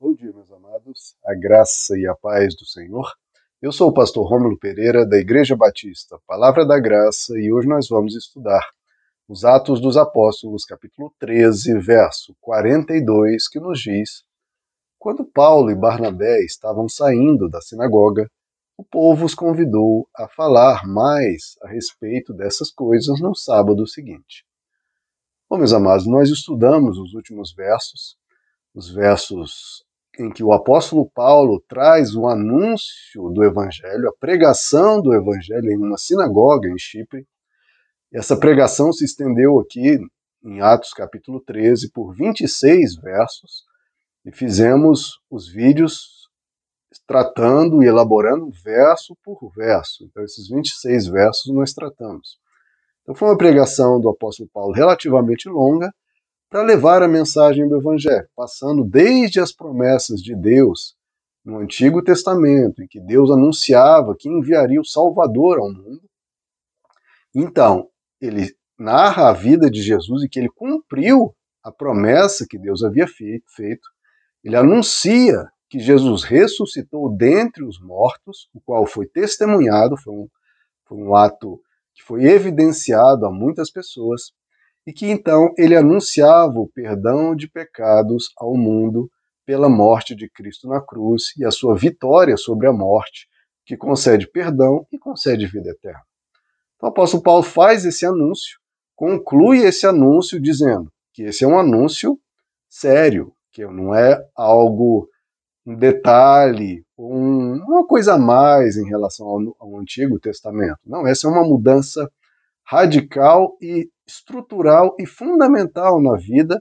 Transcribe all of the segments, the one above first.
Bom dia, meus amados. A graça e a paz do Senhor. Eu sou o pastor Rômulo Pereira, da Igreja Batista Palavra da Graça, e hoje nós vamos estudar os Atos dos Apóstolos, capítulo 13, verso 42, que nos diz: Quando Paulo e Barnabé estavam saindo da sinagoga, o povo os convidou a falar mais a respeito dessas coisas no sábado seguinte. Bom, meus amados, nós estudamos os últimos versos, os versos em que o apóstolo Paulo traz o anúncio do evangelho, a pregação do evangelho em uma sinagoga em Chipre. Essa pregação se estendeu aqui em Atos capítulo 13 por 26 versos e fizemos os vídeos tratando e elaborando verso por verso. Então esses 26 versos nós tratamos. Então foi uma pregação do apóstolo Paulo relativamente longa, para levar a mensagem do Evangelho, passando desde as promessas de Deus no Antigo Testamento, em que Deus anunciava que enviaria o Salvador ao mundo. Então, ele narra a vida de Jesus e que ele cumpriu a promessa que Deus havia feito. Ele anuncia que Jesus ressuscitou dentre os mortos, o qual foi testemunhado, foi um, foi um ato que foi evidenciado a muitas pessoas e que então ele anunciava o perdão de pecados ao mundo pela morte de Cristo na cruz e a sua vitória sobre a morte, que concede perdão e concede vida eterna. Então o apóstolo Paulo faz esse anúncio, conclui esse anúncio dizendo que esse é um anúncio sério, que não é algo, um detalhe, um, uma coisa a mais em relação ao, ao Antigo Testamento. Não, essa é uma mudança radical e estrutural e fundamental na vida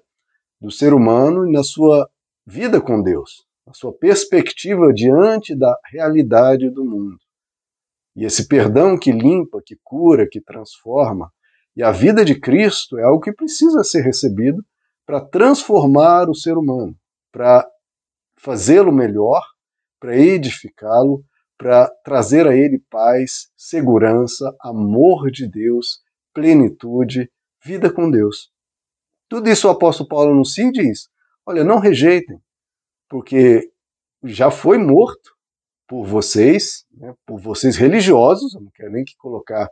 do ser humano e na sua vida com Deus, na sua perspectiva diante da realidade do mundo. E esse perdão que limpa, que cura, que transforma, e a vida de Cristo é algo que precisa ser recebido para transformar o ser humano, para fazê-lo melhor, para edificá-lo, para trazer a ele paz, segurança, amor de Deus, plenitude, vida com Deus. Tudo isso o apóstolo Paulo anuncia e diz: olha, não rejeitem, porque já foi morto por vocês, né, por vocês religiosos, não quero nem que colocar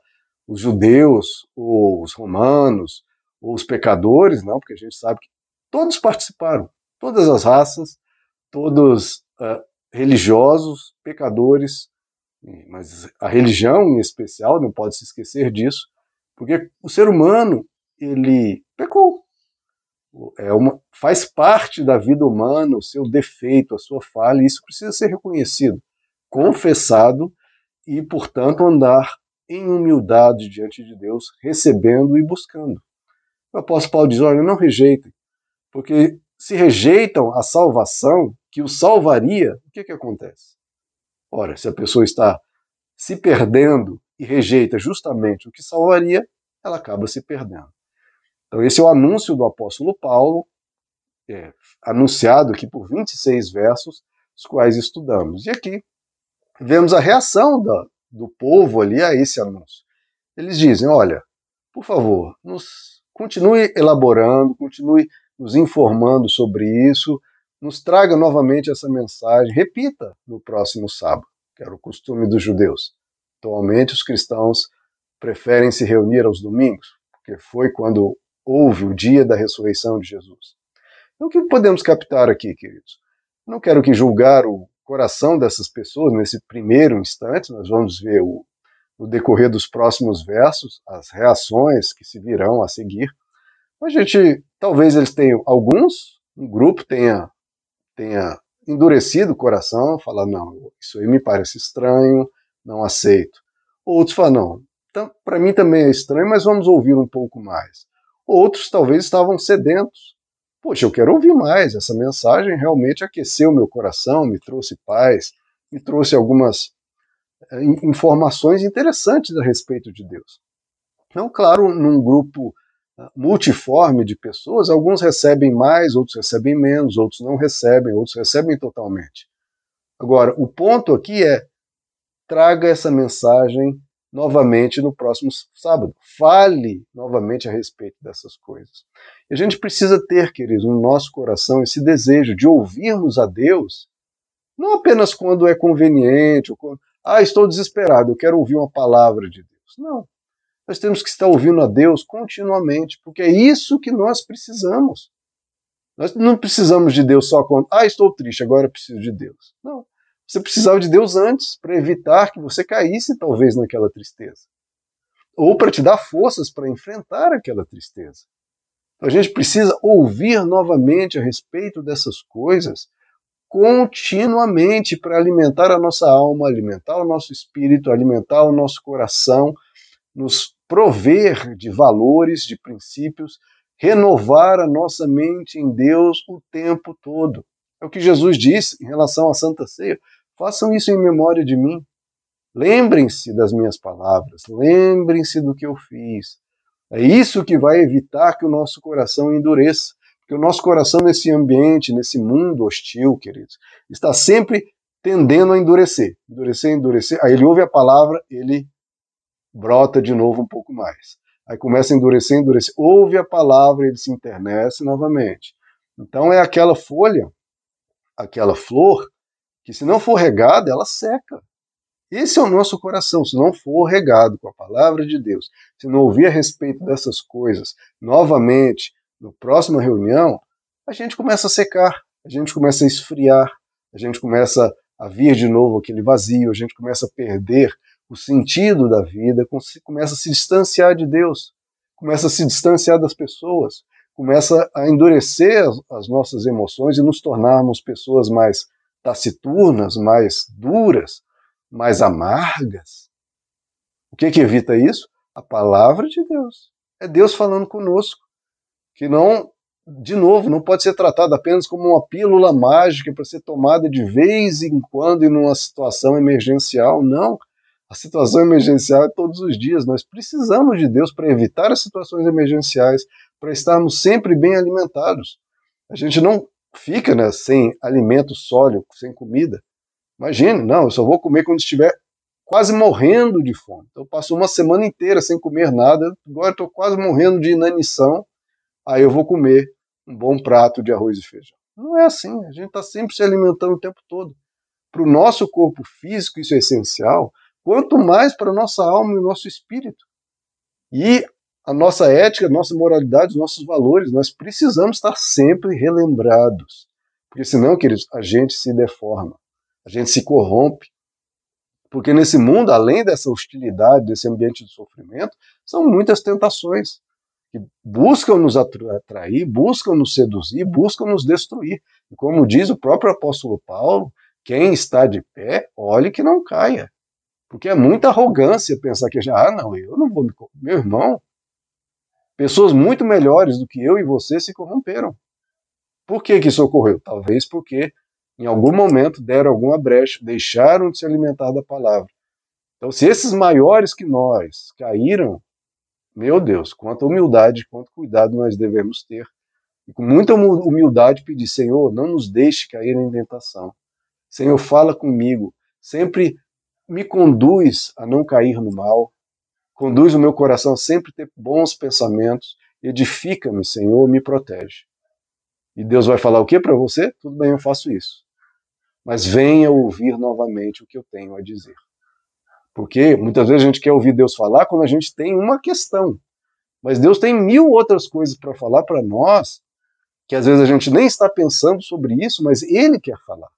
os judeus, ou os romanos, ou os pecadores, não, porque a gente sabe que todos participaram, todas as raças, todos uh, religiosos, pecadores, mas a religião em especial, não pode se esquecer disso, porque o ser humano ele pecou. É uma, faz parte da vida humana o seu defeito, a sua falha, e isso precisa ser reconhecido, confessado e, portanto, andar em humildade diante de Deus, recebendo e buscando. O apóstolo Paulo diz: olha, não rejeitem, porque se rejeitam a salvação que o salvaria, o que, que acontece? Ora, se a pessoa está se perdendo e rejeita justamente o que salvaria, ela acaba se perdendo. Então, esse é o anúncio do apóstolo Paulo, é, anunciado aqui por 26 versos, os quais estudamos. E aqui vemos a reação da, do povo ali a esse anúncio. Eles dizem: olha, por favor, nos continue elaborando, continue nos informando sobre isso, nos traga novamente essa mensagem, repita no próximo sábado, que era o costume dos judeus. Atualmente, os cristãos preferem se reunir aos domingos, porque foi quando houve o dia da ressurreição de Jesus. Então, o que podemos captar aqui, queridos? Não quero que julgar o coração dessas pessoas nesse primeiro instante, nós vamos ver o, decorrer dos próximos versos as reações que se virão a seguir. A gente, talvez eles tenham, alguns, um grupo tenha, tenha endurecido o coração, falar, não, isso aí me parece estranho, não aceito. Outros falam, não, para mim também é estranho, mas vamos ouvir um pouco mais. Outros talvez estavam sedentos. Poxa, eu quero ouvir mais. Essa mensagem realmente aqueceu meu coração, me trouxe paz, me trouxe algumas eh, informações interessantes a respeito de Deus. Então, claro, num grupo ah, multiforme de pessoas, alguns recebem mais, outros recebem menos, outros não recebem, outros recebem totalmente. Agora, o ponto aqui é traga essa mensagem novamente no próximo sábado. Fale novamente a respeito dessas coisas. E a gente precisa ter, queridos, no nosso coração esse desejo de ouvirmos a Deus, não apenas quando é conveniente, ou quando, ah, estou desesperado, eu quero ouvir uma palavra de Deus. Não. Nós temos que estar ouvindo a Deus continuamente, porque é isso que nós precisamos. Nós não precisamos de Deus só quando, ah, estou triste, agora preciso de Deus. Não. Você precisava de Deus antes, para evitar que você caísse talvez naquela tristeza. Ou para te dar forças para enfrentar aquela tristeza. Então a gente precisa ouvir novamente a respeito dessas coisas continuamente para alimentar a nossa alma, alimentar o nosso espírito, alimentar o nosso coração, nos prover de valores, de princípios, renovar a nossa mente em Deus o tempo todo. É o que Jesus disse em relação à Santa Ceia. Façam isso em memória de mim. Lembrem-se das minhas palavras, lembrem-se do que eu fiz. É isso que vai evitar que o nosso coração endureça. Porque o nosso coração, nesse ambiente, nesse mundo hostil, queridos, está sempre tendendo a endurecer. Endurecer, endurecer. Aí ele ouve a palavra, ele brota de novo um pouco mais. Aí começa a endurecer, endurecer. Ouve a palavra, ele se internece novamente. Então é aquela folha, aquela flor, que se não for regada, ela seca. Esse é o nosso coração. Se não for regado com a palavra de Deus, se não ouvir a respeito dessas coisas novamente, na próxima reunião, a gente começa a secar, a gente começa a esfriar, a gente começa a vir de novo aquele vazio, a gente começa a perder o sentido da vida, começa a se distanciar de Deus, começa a se distanciar das pessoas, começa a endurecer as, nossas emoções e nos tornarmos pessoas mais taciturnas, mais duras, mais amargas. O que, que evita isso? A palavra de Deus. É Deus falando conosco, que não, de novo, não pode ser tratado apenas como uma pílula mágica para ser tomada de vez em quando em uma situação emergencial. Não. A situação emergencial é todos os dias. Nós precisamos de Deus para evitar as situações emergenciais, para estarmos sempre bem alimentados. A gente não fica né, sem alimento sólido, sem comida. Imagine, não, eu só vou comer quando estiver quase morrendo de fome. Então, eu passo uma semana inteira sem comer nada, agora estou quase morrendo de inanição, aí eu vou comer um bom prato de arroz e feijão. Não é assim, a gente está sempre se alimentando o tempo todo. Para o nosso corpo físico, isso é essencial, quanto mais para a nossa alma e o nosso espírito. E a nossa ética, a nossa moralidade, os nossos valores, nós precisamos estar sempre relembrados. Porque senão, queridos, a gente se deforma, a gente se corrompe. Porque nesse mundo, além dessa hostilidade, desse ambiente de sofrimento, são muitas tentações que buscam nos atrair, buscam nos seduzir, buscam nos destruir. E como diz o próprio apóstolo Paulo, quem está de pé, olhe que não caia. Porque é muita arrogância pensar que já, ah, não, eu não vou me. Meu irmão, pessoas muito melhores do que eu e você se corromperam. Por que, que isso ocorreu? Talvez porque em algum momento deram alguma brecha, deixaram de se alimentar da palavra. Então, se esses maiores que nós caíram, meu Deus, quanta humildade, quanto cuidado nós devemos ter. E com muita humildade pedir, Senhor, não nos deixe cair em tentação. Senhor, fala comigo. Sempre me conduz a não cair no mal, conduz o meu coração a sempre ter bons pensamentos, edifica-me, Senhor, me protege. E Deus vai falar o que para você? Tudo bem, eu faço isso. Mas venha ouvir novamente o que eu tenho a dizer. Porque muitas vezes a gente quer ouvir Deus falar quando a gente tem uma questão. Mas Deus tem mil outras coisas para falar para nós, que às vezes a gente nem está pensando sobre isso, mas Ele quer falar.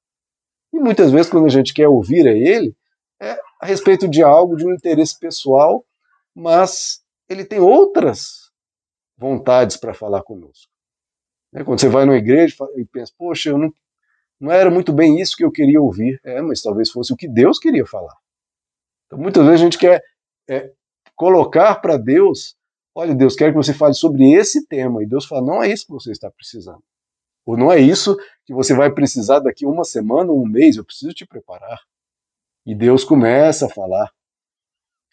E muitas vezes, quando a gente quer ouvir a Ele, é a respeito de algo, de um interesse pessoal, mas ele tem outras vontades para falar conosco. É, quando você vai numa igreja e pensa, poxa, eu não, não era muito bem isso que eu queria ouvir. É, mas talvez fosse o que Deus queria falar. Então, muitas vezes a gente quer é, colocar para Deus, olha, Deus quer que você fale sobre esse tema. E Deus fala, não é isso que você está precisando. Ou não é isso que você vai precisar daqui uma semana ou um mês, eu preciso te preparar. E Deus começa a falar,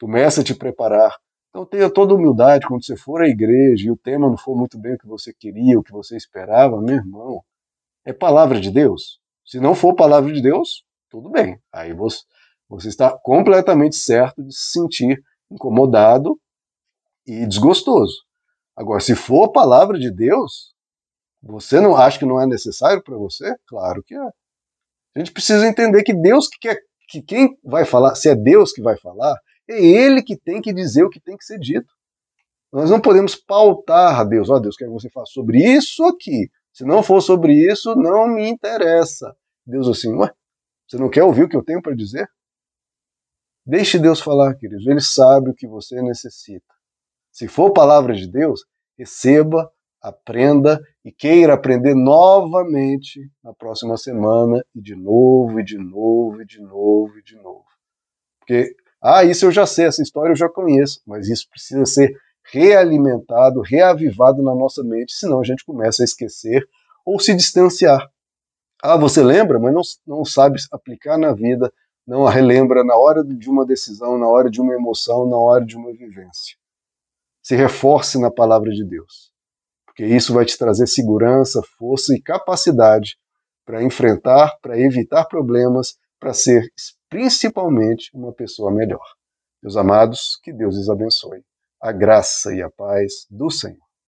começa a te preparar. Então tenha toda humildade quando você for à igreja e o tema não for muito bem o que você queria, o que você esperava, meu irmão. É palavra de Deus. Se não for palavra de Deus, tudo bem. Aí você, você está completamente certo de se sentir incomodado e desgostoso. Agora, se for palavra de Deus, você não acha que não é necessário para você? Claro que é. A gente precisa entender que Deus que quer que quem vai falar, se é Deus que vai falar, é Ele que tem que dizer o que tem que ser dito. Nós não podemos pautar a Deus, ó oh, Deus, quer que você faça sobre isso aqui. Se não for sobre isso, não me interessa. Deus assim, ué, você não quer ouvir o que eu tenho para dizer? Deixe Deus falar, queridos. Ele sabe o que você necessita. Se for palavra de Deus, receba, aprenda e queira aprender novamente na próxima semana e de novo, e de novo, e de novo, e de novo. Porque, ah, isso eu já sei, essa história eu já conheço, mas isso precisa ser realimentado, reavivado na nossa mente, senão a gente começa a esquecer ou se distanciar. Ah, você lembra, mas não, não sabe aplicar na vida, não a relembra na hora de uma decisão, na hora de uma emoção, na hora de uma vivência. Se reforce na palavra de Deus, porque isso vai te trazer segurança, força e capacidade para enfrentar, para evitar problemas, para ser principalmente uma pessoa melhor. Meus amados, que Deus os abençoe. A graça e a paz do Senhor.